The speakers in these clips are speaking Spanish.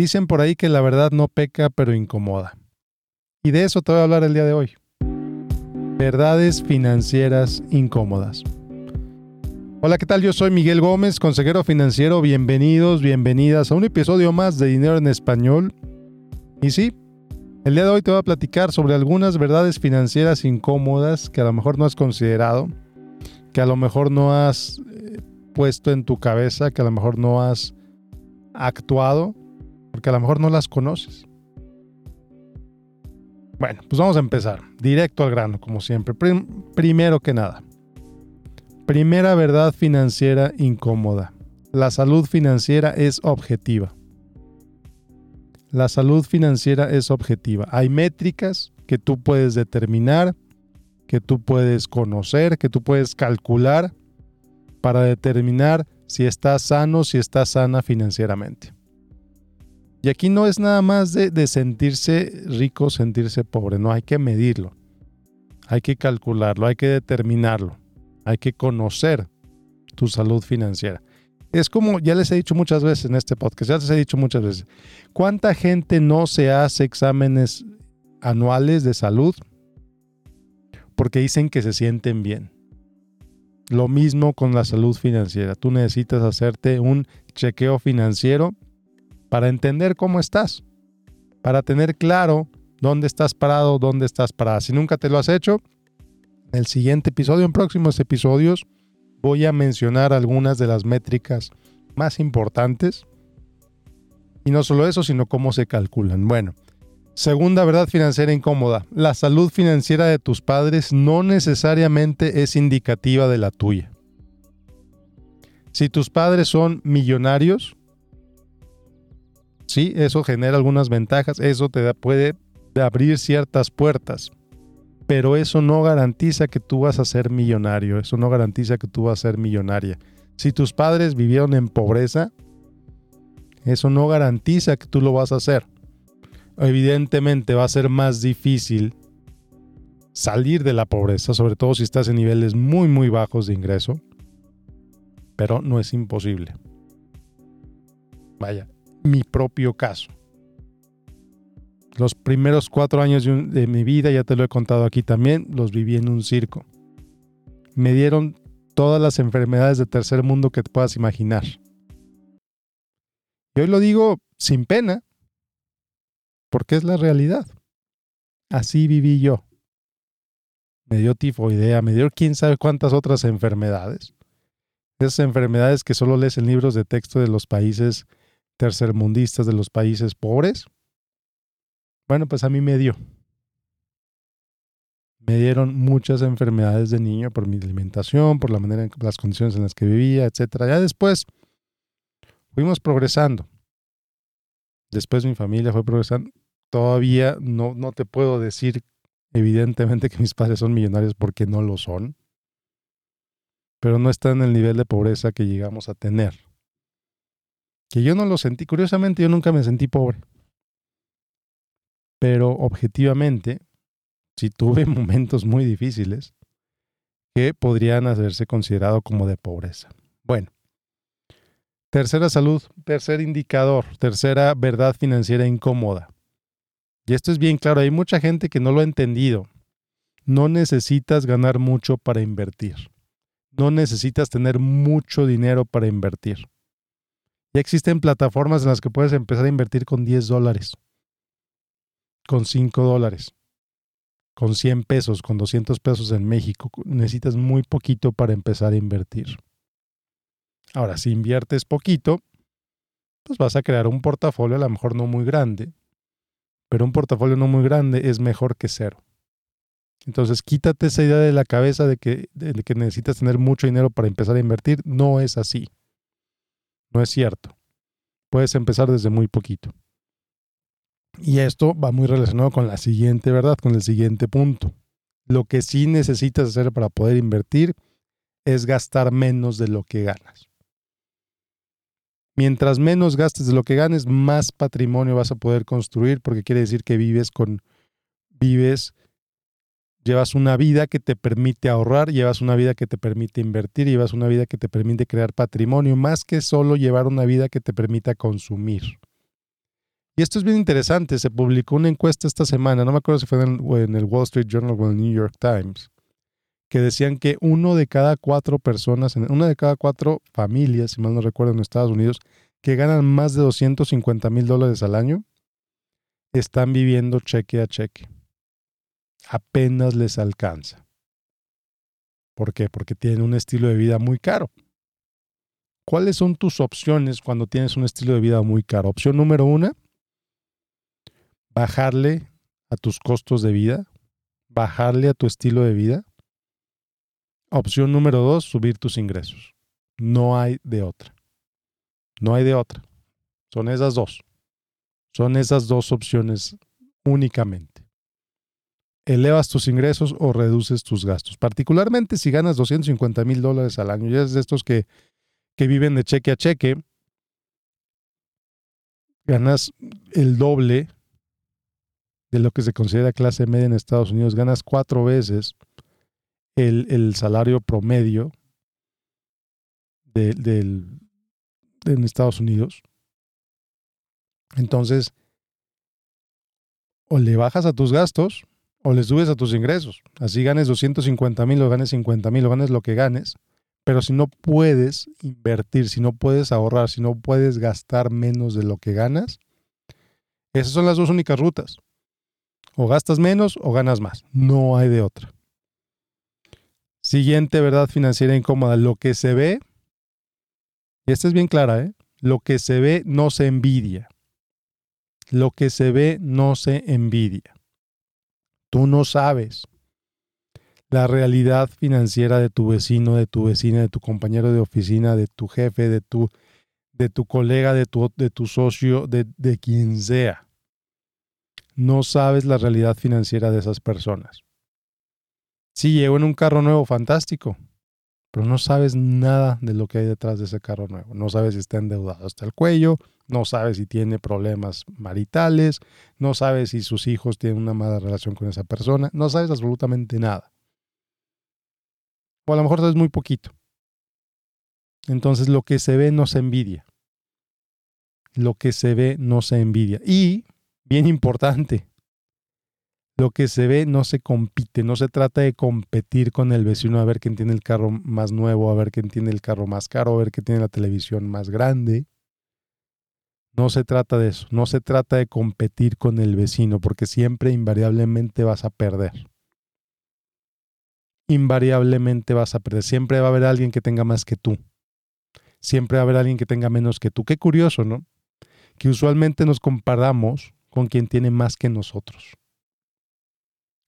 Dicen por ahí que la verdad no peca, pero incomoda. Y de eso te voy a hablar el día de hoy. Verdades financieras incómodas. Hola, ¿qué tal? Yo soy Miguel Gómez, consejero financiero. Bienvenidos, bienvenidas a un episodio más de Dinero en Español. Y sí, el día de hoy te voy a platicar sobre algunas verdades financieras incómodas que a lo mejor no has considerado, que a lo mejor no has eh, puesto en tu cabeza, que a lo mejor no has actuado, porque a lo mejor no las conoces. Bueno, pues vamos a empezar, directo al grano, como siempre. primero que nada, primera verdad financiera incómoda. La salud financiera es objetiva. La salud financiera es objetiva. Hay métricas que tú puedes determinar, que tú puedes conocer, que tú puedes calcular para determinar si estás sano, si estás sana financieramente. Y aquí no es nada más de, sentirse rico, sentirse pobre, no, hay que medirlo, hay que calcularlo, hay que determinarlo, hay que conocer tu salud financiera. Es como ya les he dicho muchas veces en este podcast, ya les he dicho muchas veces, ¿cuánta gente no se hace exámenes anuales de salud porque dicen que se sienten bien? Lo mismo con la salud financiera. Tú necesitas hacerte un chequeo financiero para entender cómo estás, para tener claro dónde estás parado, dónde estás parada. Si nunca te lo has hecho, en el siguiente episodio, en próximos episodios, voy a mencionar algunas de las métricas más importantes. Y no solo eso, sino cómo se calculan. Bueno, segunda verdad financiera incómoda. La salud financiera de tus padres no necesariamente es indicativa de la tuya. Si tus padres son millonarios, Sí, eso genera algunas ventajas, eso te puede abrir ciertas puertas, pero eso no garantiza que tú vas a ser millonario, eso no garantiza que tú vas a ser millonaria. Si tus padres vivieron en pobreza, eso no garantiza que tú lo vas a hacer. Evidentemente va a ser más difícil salir de la pobreza, sobre todo si estás en niveles muy muy bajos de ingreso, pero no es imposible. Vaya, mi propio caso. Los primeros cuatro años de, mi vida, ya te lo he contado aquí también, los viví en un circo. Me dieron todas las enfermedades de tercer mundo que te puedas imaginar. Y hoy lo digo sin pena, porque es la realidad. Así viví yo. Me dio tifoidea, me dio quién sabe cuántas otras enfermedades. Esas enfermedades que solo lees en libros de texto de los países tercermundistas de los países pobres? Bueno, pues a mí me dio. Me dieron muchas enfermedades de niño por mi alimentación, por la manera, en las condiciones en las que vivía, etcétera. Ya después fuimos progresando. Después mi familia fue progresando. Todavía no, no te puedo decir evidentemente que mis padres son millonarios porque no lo son, pero no están en el nivel de pobreza que llegamos a tener que yo no lo sentí. Curiosamente, yo nunca me sentí pobre. Pero objetivamente, sí tuve momentos muy difíciles que podrían hacerse considerado como de pobreza. Bueno, tercera salud, tercer indicador, tercera verdad financiera incómoda. Y esto es bien claro, hay mucha gente que no lo ha entendido. No necesitas ganar mucho para invertir. No necesitas tener mucho dinero para invertir. Ya existen plataformas en las que puedes empezar a invertir con 10 dólares, con 5 dólares, con 100 pesos, con 200 pesos en México. Necesitas muy poquito para empezar a invertir. Ahora, si inviertes poquito, pues vas a crear un portafolio a lo mejor no muy grande, pero un portafolio no muy grande es mejor que cero. Entonces, quítate esa idea de la cabeza de que, de que necesitas tener mucho dinero para empezar a invertir. No es así. No es cierto. Puedes empezar desde muy poquito. Y esto va muy relacionado con la siguiente verdad, con el siguiente punto. Lo que sí necesitas hacer para poder invertir es gastar menos de lo que ganas. Mientras menos gastes de lo que ganes, más patrimonio vas a poder construir, porque quiere decir que vives con vives Llevas una vida que te permite ahorrar, llevas una vida que te permite invertir, llevas una vida que te permite crear patrimonio, más que solo llevar una vida que te permita consumir. Y esto es bien interesante. Se publicó una encuesta esta semana, no me acuerdo si fue en el, Wall Street Journal o en el New York Times, que decían que uno de cada cuatro personas, una de cada cuatro familias, si mal no recuerdo, en Estados Unidos, que ganan más de 250 mil dólares al año, están viviendo cheque a cheque. Apenas les alcanza. ¿Por qué? Porque tienen un estilo de vida muy caro. ¿Cuáles son tus opciones cuando tienes un estilo de vida muy caro? Opción número uno, bajarle a tus costos de vida, bajarle a tu estilo de vida. Opción número dos, subir tus ingresos. No hay de otra. No hay de otra. Son esas dos. Son esas dos opciones únicamente. Elevas tus ingresos o reduces tus gastos. Particularmente si ganas 250 mil dólares al año. Ya es de estos que, que viven de cheque a cheque. Ganas el doble de lo que se considera clase media en Estados Unidos. Ganas cuatro veces el, el salario promedio del, en Estados Unidos. Entonces, o le bajas a tus gastos o le subes a tus ingresos. Así ganes 250 mil o ganes 50 mil o ganes lo que ganes. Pero si no puedes invertir, si no puedes ahorrar, si no puedes gastar menos de lo que ganas, esas son las dos únicas rutas. O gastas menos o ganas más. No hay de otra. Siguiente verdad financiera incómoda. Lo que se ve y esta es bien clara, ¿eh? Lo que se ve no se envidia. Lo que se ve no se envidia. Tú no sabes la realidad financiera de tu vecino, de tu vecina, de tu compañero de oficina, de tu jefe, de tu, de tu colega, de tu, de tu socio, de, de quien sea. No sabes la realidad financiera de esas personas. Si llego en un carro nuevo, fantástico pero no sabes nada de lo que hay detrás de ese carro nuevo. No sabes si está endeudado hasta el cuello, no sabes si tiene problemas maritales, no sabes si sus hijos tienen una mala relación con esa persona, no sabes absolutamente nada. O a lo mejor sabes muy poquito. Entonces lo que se ve no se envidia. Lo que se ve no se envidia. Y, bien importante, lo que se ve no se compite, no se trata de competir con el vecino a ver quién tiene el carro más nuevo, a ver quién tiene el carro más caro, a ver quién tiene la televisión más grande. No se trata de eso, no se trata de competir con el vecino, porque siempre invariablemente vas a perder. Invariablemente vas a perder, siempre va a haber alguien que tenga más que tú. Siempre va a haber alguien que tenga menos que tú. Qué curioso, ¿no? Que usualmente nos comparamos con quien tiene más que nosotros.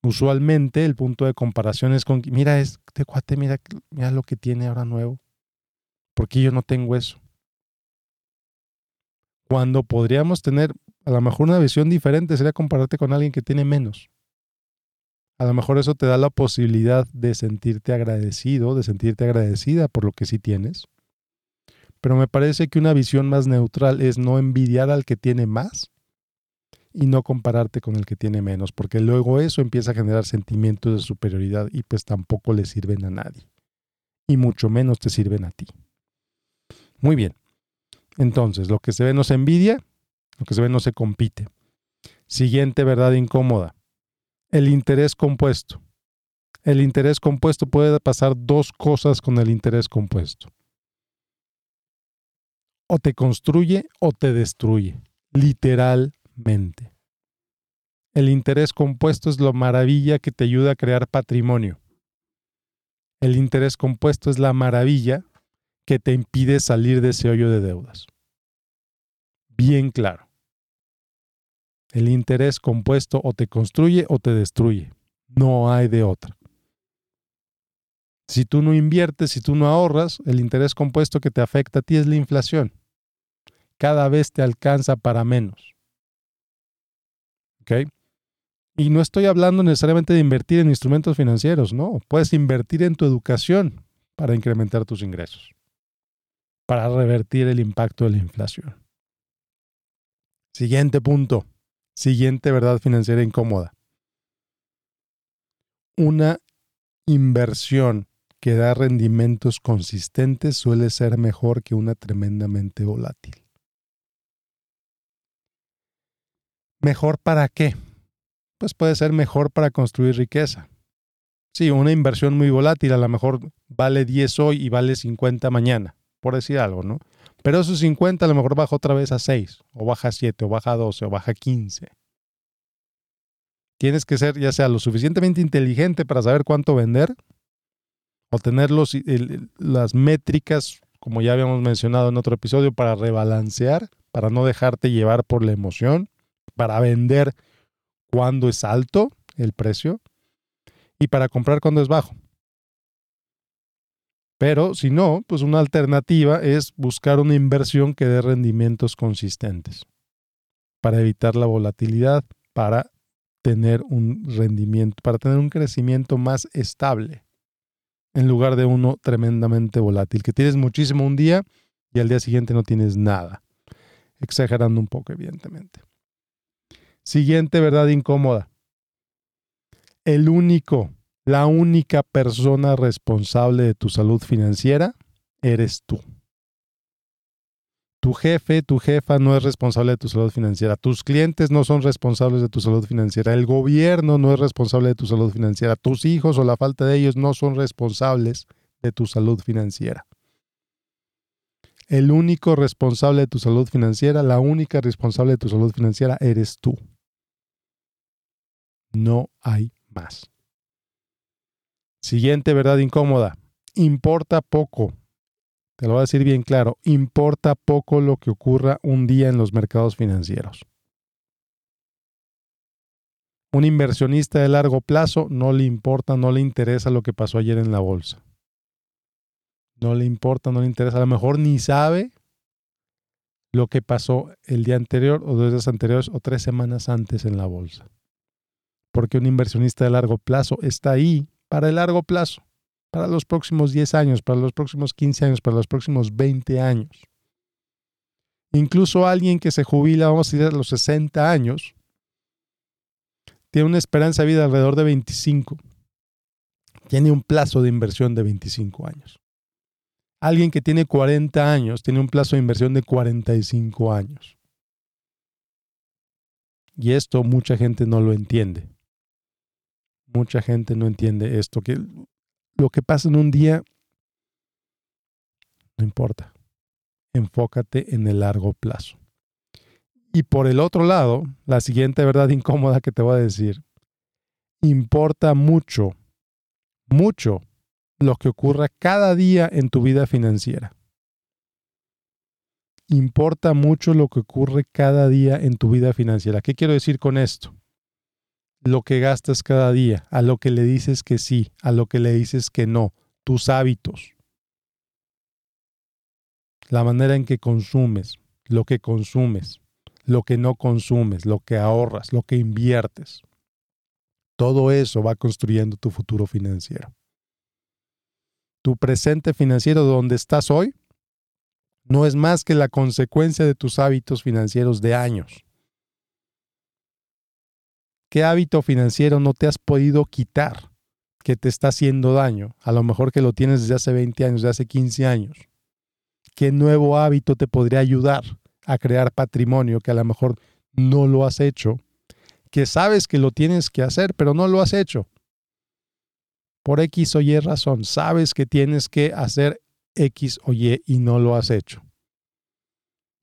Usualmente el punto de comparación es con, mira, este cuate, mira, mira lo que tiene ahora nuevo. Porque yo no tengo eso. Cuando podríamos tener a lo mejor una visión diferente sería compararte con alguien que tiene menos. A lo mejor eso te da la posibilidad de sentirte agradecido, de sentirte agradecida por lo que sí tienes. Pero me parece que una visión más neutral es no envidiar al que tiene más, y no compararte con el que tiene menos, porque luego eso empieza a generar sentimientos de superioridad y pues tampoco le sirven a nadie. Y mucho menos te sirven a ti. Muy bien. Entonces, lo que se ve no se envidia, lo que se ve no se compite. Siguiente verdad incómoda. El interés compuesto. El interés compuesto puede pasar dos cosas con el interés compuesto. O te construye o te destruye. Literal mente. El interés compuesto es la maravilla que te ayuda a crear patrimonio. El interés compuesto es la maravilla que te impide salir de ese hoyo de deudas. Bien claro. El interés compuesto o te construye o te destruye. No hay de otra. Si tú no inviertes, si tú no ahorras, el interés compuesto que te afecta a ti es la inflación. Cada vez te alcanza para menos. Y no estoy hablando necesariamente de invertir en instrumentos financieros, no. Puedes invertir en tu educación para incrementar tus ingresos, para revertir el impacto de la inflación. Siguiente punto, siguiente verdad financiera incómoda. Una inversión que da rendimientos consistentes suele ser mejor que una tremendamente volátil. ¿Mejor para qué? Pues puede ser mejor para construir riqueza. Sí, una inversión muy volátil a lo mejor vale 10 hoy y vale 50 mañana, por decir algo, ¿no? Pero esos 50 a lo mejor baja otra vez a 6, o baja a 7, o baja a 12, o baja a 15. Tienes que ser ya sea lo suficientemente inteligente para saber cuánto vender, o tener las métricas, como ya habíamos mencionado en otro episodio, para rebalancear, para no dejarte llevar por la emoción, para vender cuando es alto el precio y para comprar cuando es bajo. Pero si no, pues una alternativa es buscar una inversión que dé rendimientos consistentes para evitar la volatilidad, para tener un rendimiento, para tener un crecimiento más estable en lugar de uno tremendamente volátil, que tienes muchísimo un día y al día siguiente no tienes nada. Exagerando un poco, evidentemente. Siguiente verdad incómoda. El único, la única persona responsable de tu salud financiera eres tú. Tu jefe, tu jefa no es responsable de tu salud financiera. Tus clientes no son responsables de tu salud financiera. El gobierno no es responsable de tu salud financiera. Tus hijos o la falta de ellos no son responsables de tu salud financiera. El único responsable de tu salud financiera, la única responsable de tu salud financiera eres tú. No hay más. Siguiente verdad incómoda. Importa poco te lo voy a decir bien claro, importa poco lo que ocurra un día en los mercados financieros. Un inversionista de largo plazo no le importa, no le interesa lo que pasó ayer en la bolsa. No le importa, no le interesa. A lo mejor ni sabe lo que pasó el día anterior o dos días anteriores o tres semanas antes en la bolsa. Porque un inversionista de largo plazo está ahí para el largo plazo para los próximos 10 años, para los próximos 15 años, para los próximos 20 años. Incluso alguien que se jubila, vamos a decir, a los 60 años, tiene una esperanza de vida alrededor de 25. Tiene un plazo de inversión de 25 años. Alguien que tiene 40 años tiene un plazo de inversión de 45 años. Y esto mucha gente no lo entiende. Mucha gente no entiende esto, que lo que pasa en un día, no importa. Enfócate en el largo plazo. Y por el otro lado, la siguiente verdad incómoda que te voy a decir, importa mucho, mucho lo que ocurra cada día en tu vida financiera. Importa mucho lo que ocurre cada día en tu vida financiera. ¿Qué quiero decir con esto? Lo que gastas cada día, a lo que le dices que sí, a lo que le dices que no, tus hábitos, la manera en que consumes, lo que consumes, lo que no consumes, lo que ahorras, lo que inviertes. Todo eso va construyendo tu futuro financiero. Tu presente financiero donde estás hoy no es más que la consecuencia de tus hábitos financieros de años. ¿Qué hábito financiero no te has podido quitar que te está haciendo daño? A lo mejor que lo tienes desde hace 20 años, desde hace 15 años. ¿Qué nuevo hábito te podría ayudar a crear patrimonio que a lo mejor no lo has hecho? Que sabes que lo tienes que hacer, pero no lo has hecho. Por X o Y razón, sabes que tienes que hacer X o Y y no lo has hecho.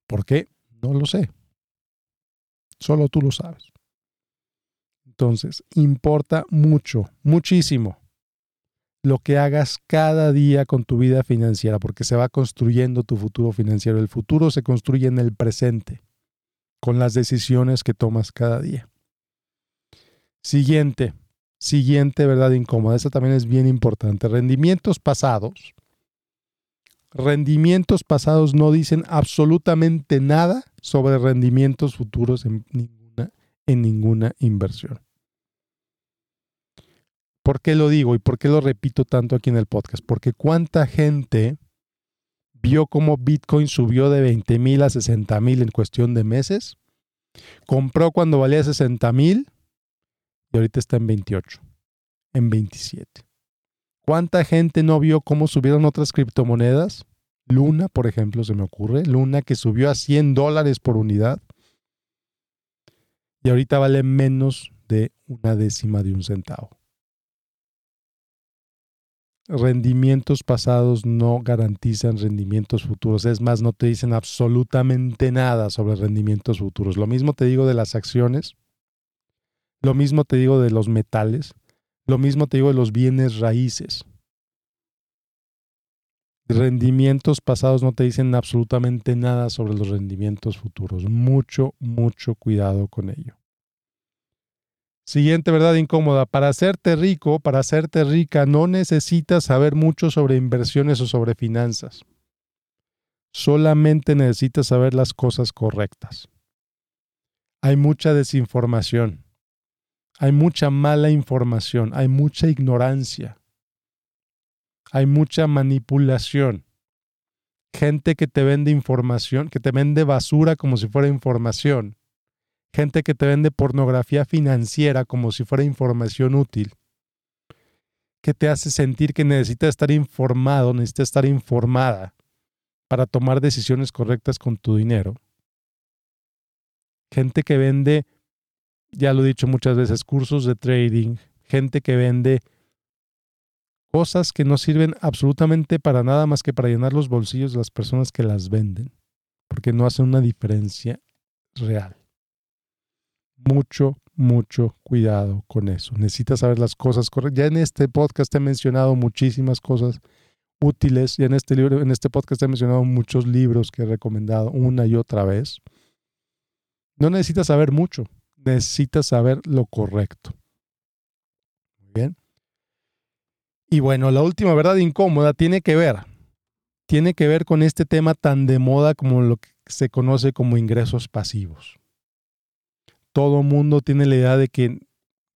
¿Por qué? No lo sé. Solo tú lo sabes. Entonces, importa mucho, muchísimo lo que hagas cada día con tu vida financiera, porque se va construyendo tu futuro financiero. El futuro se construye en el presente, con las decisiones que tomas cada día. Siguiente, siguiente verdad incómoda. Esta también es bien importante. Rendimientos pasados. Rendimientos pasados no dicen absolutamente nada sobre rendimientos futuros en ninguna inversión. ¿Por qué lo digo y por qué lo repito tanto aquí en el podcast? Porque cuánta gente vio cómo Bitcoin subió de 20 mil a 60 mil en cuestión de meses, compró cuando valía 60 mil y ahorita está en 28, en 27. ¿Cuánta gente no vio cómo subieron otras criptomonedas? Luna, por ejemplo, se me ocurre. Luna que subió a 100 dólares por unidad y ahorita vale menos de una décima de un centavo. Rendimientos pasados no garantizan rendimientos futuros. Es más, no te dicen absolutamente nada sobre rendimientos futuros. Lo mismo te digo de las acciones. Lo mismo te digo de los metales. Lo mismo te digo de los bienes raíces rendimientos pasados no te dicen absolutamente nada sobre los rendimientos futuros. Mucho, mucho cuidado con ello. Siguiente verdad incómoda. Para hacerte rico, para hacerte rica, no necesitas saber mucho sobre inversiones o sobre finanzas. Solamente necesitas saber las cosas correctas. Hay mucha desinformación. Hay mucha mala información. Hay mucha ignorancia hay mucha manipulación. Gente que te vende información, que te vende basura como si fuera información. Gente que te vende pornografía financiera como si fuera información útil. Que te hace sentir que necesitas estar informado, necesitas estar informada para tomar decisiones correctas con tu dinero. Gente que vende, ya lo he dicho muchas veces, cursos de trading. Gente que vende cosas que no sirven absolutamente para nada más que para llenar los bolsillos de las personas que las venden, porque no hacen una diferencia real. Mucho, mucho cuidado con eso. Necesitas saber las cosas correctas. Ya en este podcast he mencionado muchísimas cosas útiles. Ya en este libro, en este podcast he mencionado muchos libros que he recomendado una y otra vez. No necesitas saber mucho, necesitas saber lo correcto. Muy bien. Y bueno, la última verdad incómoda tiene que ver, tiene que ver con este tema tan de moda como lo que se conoce como ingresos pasivos. Todo mundo tiene la idea de que,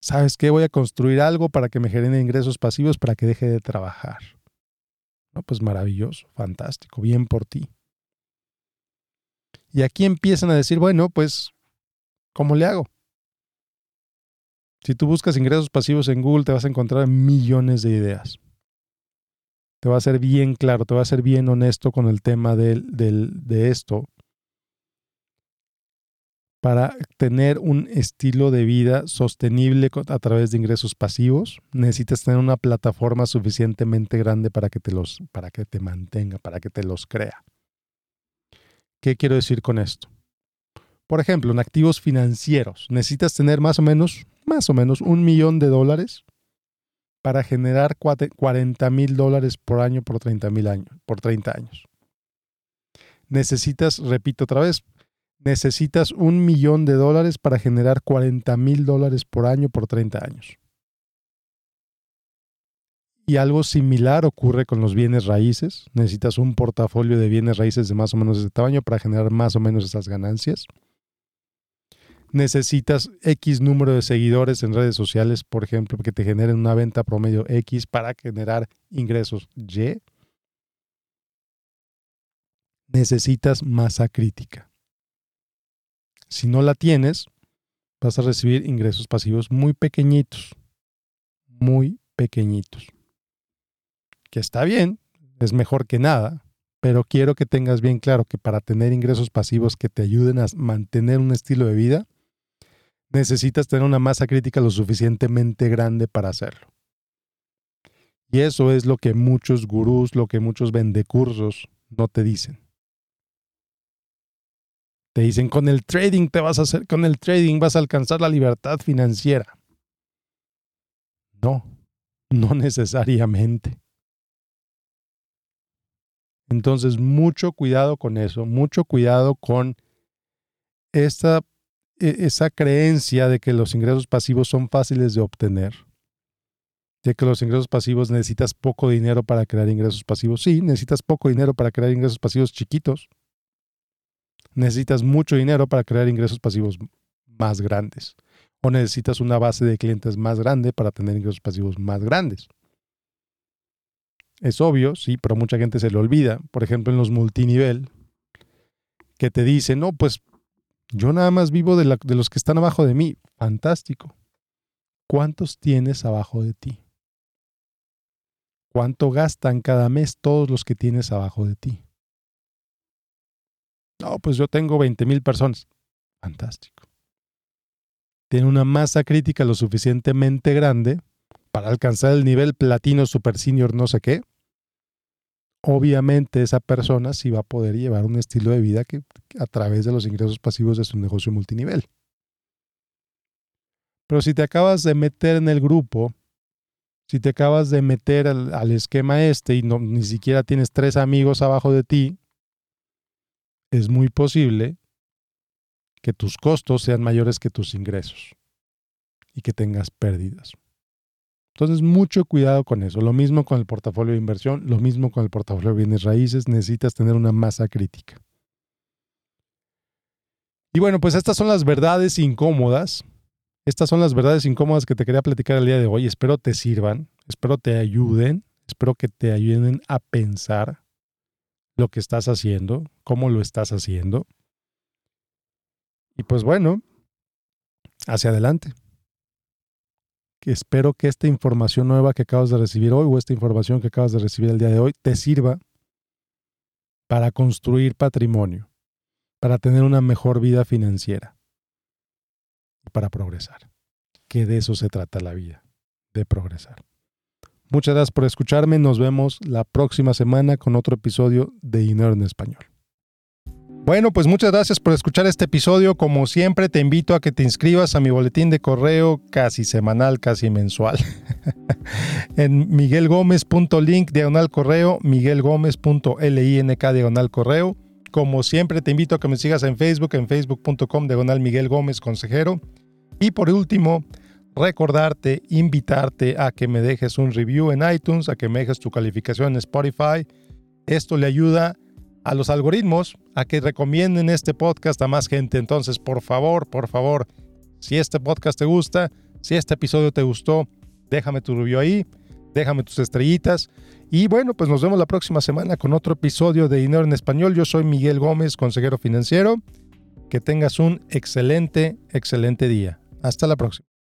¿sabes qué? Voy a construir algo para que me genere ingresos pasivos para que deje de trabajar. No, pues maravilloso, fantástico, bien por ti. Y aquí empiezan a decir, bueno, pues, ¿cómo le hago? Si tú buscas ingresos pasivos en Google, te vas a encontrar millones de ideas. Te va a ser bien claro, te va a ser bien honesto con el tema de esto. Para tener un estilo de vida sostenible a través de ingresos pasivos, necesitas tener una plataforma suficientemente grande para que te los, para que te mantenga, para que te los crea. ¿Qué quiero decir con esto? Por ejemplo, en activos financieros, necesitas tener más o menos más o menos un millón de dólares para generar 40 mil dólares por año por 30 mil años, por 30 años. Necesitas, repito otra vez, necesitas un millón de dólares para generar 40 mil dólares por año por 30 años. Y algo similar ocurre con los bienes raíces. Necesitas un portafolio de bienes raíces de más o menos ese tamaño para generar más o menos esas ganancias necesitas X número de seguidores en redes sociales, por ejemplo, que te generen una venta promedio X para generar ingresos Y. Necesitas masa crítica. Si no la tienes, vas a recibir ingresos pasivos muy pequeñitos, muy pequeñitos. Que está bien, es mejor que nada, pero quiero que tengas bien claro que para tener ingresos pasivos que te ayuden a mantener un estilo de vida, necesitas tener una masa crítica lo suficientemente grande para hacerlo. Y eso es lo que muchos gurús, lo que muchos vendecursos no te dicen. Te dicen, con el trading te vas a hacer, con el trading vas a alcanzar la libertad financiera. No, no necesariamente. Entonces, mucho cuidado con eso, mucho cuidado con esta e, esa creencia de que los ingresos pasivos son fáciles de obtener, de que los ingresos pasivos necesitas poco dinero para crear ingresos pasivos. Sí, necesitas poco dinero para crear ingresos pasivos chiquitos. Necesitas mucho dinero para crear ingresos pasivos más grandes. O necesitas una base de clientes más grande para tener ingresos pasivos más grandes. Es obvio, sí, pero mucha gente se le olvida. Por ejemplo, en los multinivel, que te dicen, no, pues yo nada más vivo de, de los que están abajo de mí. Fantástico. ¿Cuántos tienes abajo de ti? ¿Cuánto gastan cada mes todos los que tienes abajo de ti? No, pues yo tengo 20 mil personas. Fantástico. tiene una masa crítica lo suficientemente grande para alcanzar el nivel platino super senior no sé qué, obviamente esa persona sí va a poder llevar un estilo de vida que a través de los ingresos pasivos de su negocio multinivel. Pero si te acabas de meter en el grupo, si te acabas de meter al, esquema este y no, ni siquiera tienes tres amigos abajo de ti, es muy posible que tus costos sean mayores que tus ingresos y que tengas pérdidas. Entonces, mucho cuidado con eso. Lo mismo con el portafolio de inversión, lo mismo con el portafolio de bienes raíces, necesitas tener una masa crítica. Y bueno, pues estas son las verdades incómodas. Estas son las verdades incómodas que te quería platicar el día de hoy. Espero te sirvan, espero te ayuden, espero que te ayuden a pensar lo que estás haciendo, cómo lo estás haciendo. Y pues bueno, hacia adelante espero que esta información nueva que acabas de recibir hoy o esta información que acabas de recibir el día de hoy te sirva para construir patrimonio, para tener una mejor vida financiera y para progresar. Que de eso se trata la vida, de progresar. Muchas gracias por escucharme. Nos vemos la próxima semana con otro episodio de Dinero en Español. Bueno, pues muchas gracias por escuchar este episodio. Como siempre, te invito a que te inscribas a mi boletín de correo casi semanal, casi mensual. en miguelgomez.link diagonal correo, miguelgomez.link diagonal correo. Como siempre, te invito a que me sigas en Facebook, en facebook.com diagonal Miguel Gómez Consejero. Y por último, recordarte, invitarte a que me dejes un review en iTunes, a que me dejes tu calificación en Spotify. Esto le ayuda a los algoritmos a que recomienden este podcast a más gente. Entonces, por favor, por favor, si este podcast te gusta, si este episodio te gustó, déjame tu review ahí, déjame tus estrellitas. Y bueno, pues nos vemos la próxima semana con otro episodio de Dinero en Español. Yo soy Miguel Gómez, consejero financiero. Que tengas un excelente, excelente día. Hasta la próxima.